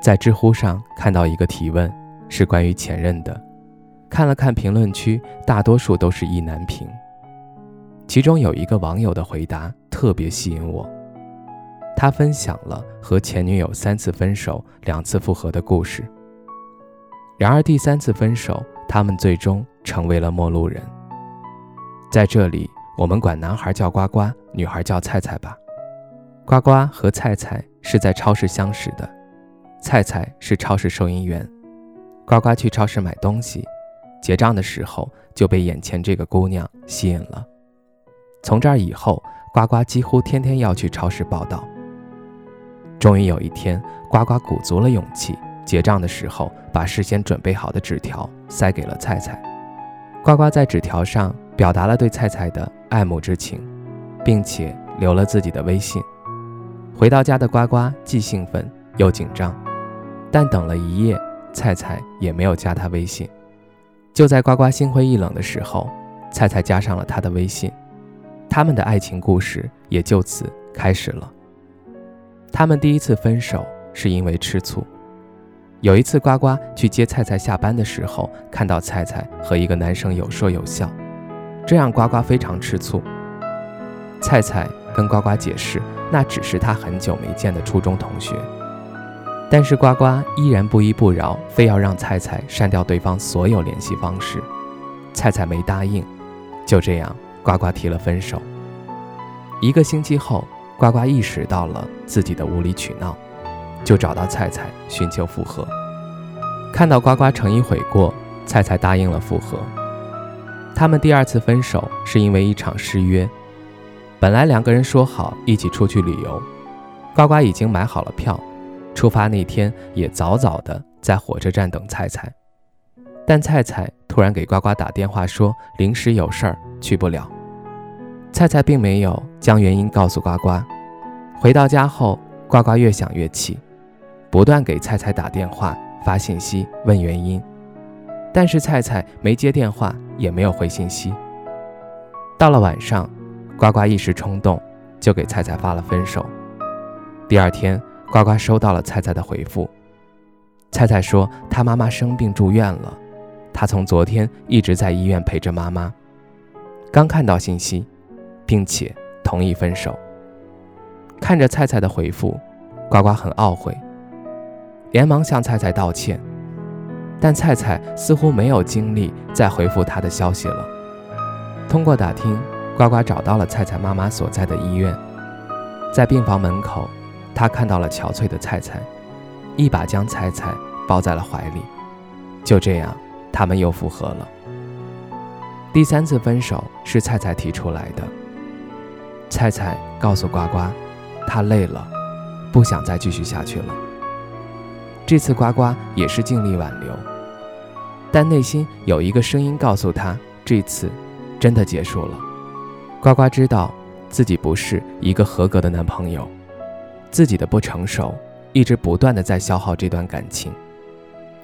在知乎上看到一个提问，是关于前任的。看了看评论区，大多数都是意难平。其中有一个网友的回答特别吸引我，他分享了和前女友三次分手、两次复合的故事。然而第三次分手，他们最终成为了陌路人。在这里，我们管男孩叫呱呱，女孩叫菜菜吧。呱呱和菜菜是在超市相识的。菜菜是超市收银员，呱呱去超市买东西，结账的时候就被眼前这个姑娘吸引了。从这儿以后，呱呱几乎天天要去超市报道。终于有一天，呱呱鼓足了勇气，结账的时候把事先准备好的纸条塞给了菜菜。呱呱在纸条上表达了对菜菜的爱慕之情，并且留了自己的微信。回到家的呱呱既兴奋又紧张。但等了一夜，菜菜也没有加他微信。就在呱呱心灰意冷的时候，菜菜加上了他的微信，他们的爱情故事也就此开始了。他们第一次分手是因为吃醋。有一次，呱呱去接菜菜下班的时候，看到菜菜和一个男生有说有笑，这让呱呱非常吃醋。菜菜跟呱呱解释，那只是他很久没见的初中同学。但是呱呱依然不依不饶，非要让菜菜删掉对方所有联系方式。菜菜没答应，就这样，呱呱提了分手。一个星期后，呱呱意识到了自己的无理取闹，就找到菜菜寻求复合。看到呱呱诚意悔过，菜菜答应了复合。他们第二次分手是因为一场失约。本来两个人说好一起出去旅游，呱呱已经买好了票。出发那天也早早的在火车站等菜菜，但菜菜突然给呱呱打电话说临时有事儿去不了。菜菜并没有将原因告诉呱呱。回到家后，呱呱越想越气，不断给菜菜打电话发信息问原因，但是菜菜没接电话也没有回信息。到了晚上，呱呱一时冲动就给菜菜发了分手。第二天。呱呱收到了菜菜的回复，菜菜说她妈妈生病住院了，她从昨天一直在医院陪着妈妈。刚看到信息，并且同意分手。看着菜菜的回复，呱呱很懊悔，连忙向菜菜道歉，但菜菜似乎没有精力再回复他的消息了。通过打听，呱呱找到了菜菜妈妈所在的医院，在病房门口。他看到了憔悴的菜菜，一把将菜菜抱在了怀里。就这样，他们又复合了。第三次分手是菜菜提出来的。菜菜告诉呱呱，她累了，不想再继续下去了。这次呱呱也是尽力挽留，但内心有一个声音告诉他，这次真的结束了。呱呱知道自己不是一个合格的男朋友。自己的不成熟，一直不断的在消耗这段感情。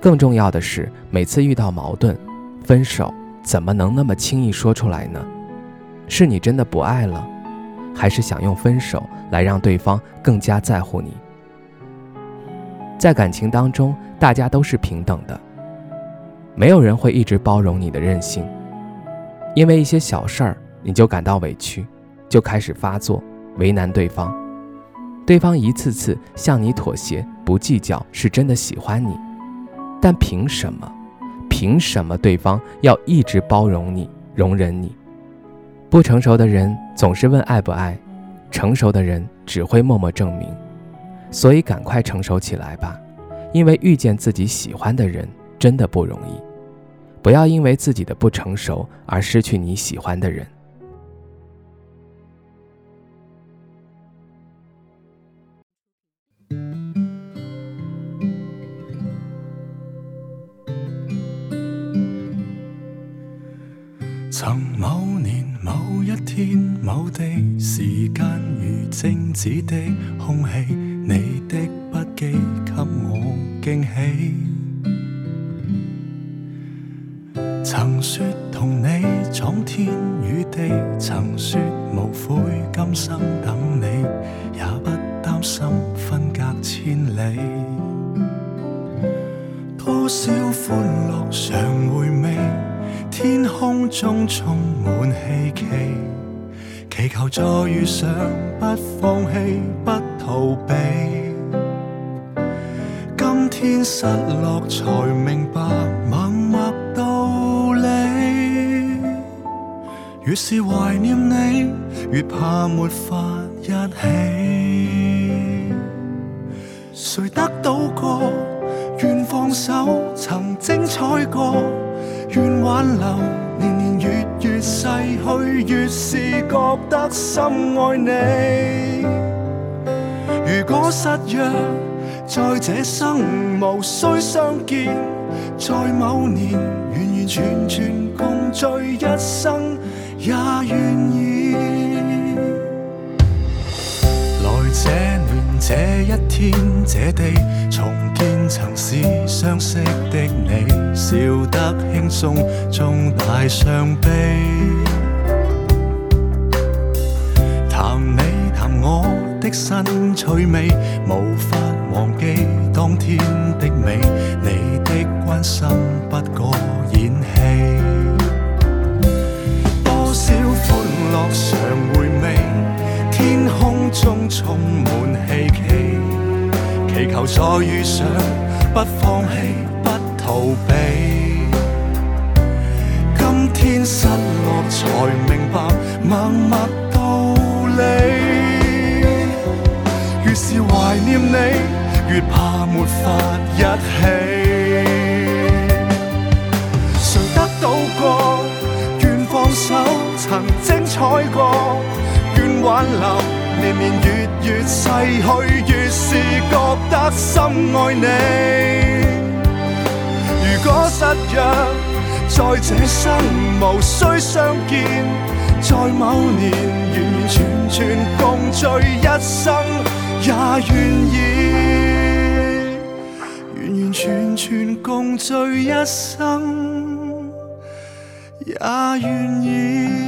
更重要的是，每次遇到矛盾、分手，怎么能那么轻易说出来呢？是你真的不爱了，还是想用分手来让对方更加在乎你？在感情当中，大家都是平等的，没有人会一直包容你的任性。因为一些小事儿你就感到委屈，就开始发作，为难对方。对方一次次向你妥协，不计较，是真的喜欢你，但凭什么？凭什么对方要一直包容你、容忍你？不成熟的人总是问爱不爱，成熟的人只会默默证明。所以赶快成熟起来吧，因为遇见自己喜欢的人真的不容易。不要因为自己的不成熟而失去你喜欢的人。曾某年某一天某地，时间如静止的空气，你的不羁给我惊喜。曾说同你闯天与地，曾说无悔今生等你，也不担心分隔千里。多少欢乐常回味。天空中充满希冀，祈求再遇上，不放弃，不逃避。今天失落才明白默默道理。越是怀念你，越怕没法一起。谁得到过？愿放手，曾精彩过。愿挽留，年年月月逝去，越是觉得深爱你。如果失约，在这生无需相见，在某年完完全全共聚一生，也愿意。来这这一天这地，重见曾是相识的你，笑得轻松，中带伤悲。谈你谈我的新趣味，无法忘记当天的美，你的关心不过演戏。多少欢乐常回味，中充满希冀，祈求再遇上，不放弃，不逃避。今天失落才明白默默道理，越是怀念你，越怕没法一起。谁得到过？愿放手，曾精彩过。愿挽留，年年月月逝去，越是觉得深爱你。如果失约，在这生无需相见，在某年完完全全共聚一生，也愿意。完完全全共聚一生，也愿意。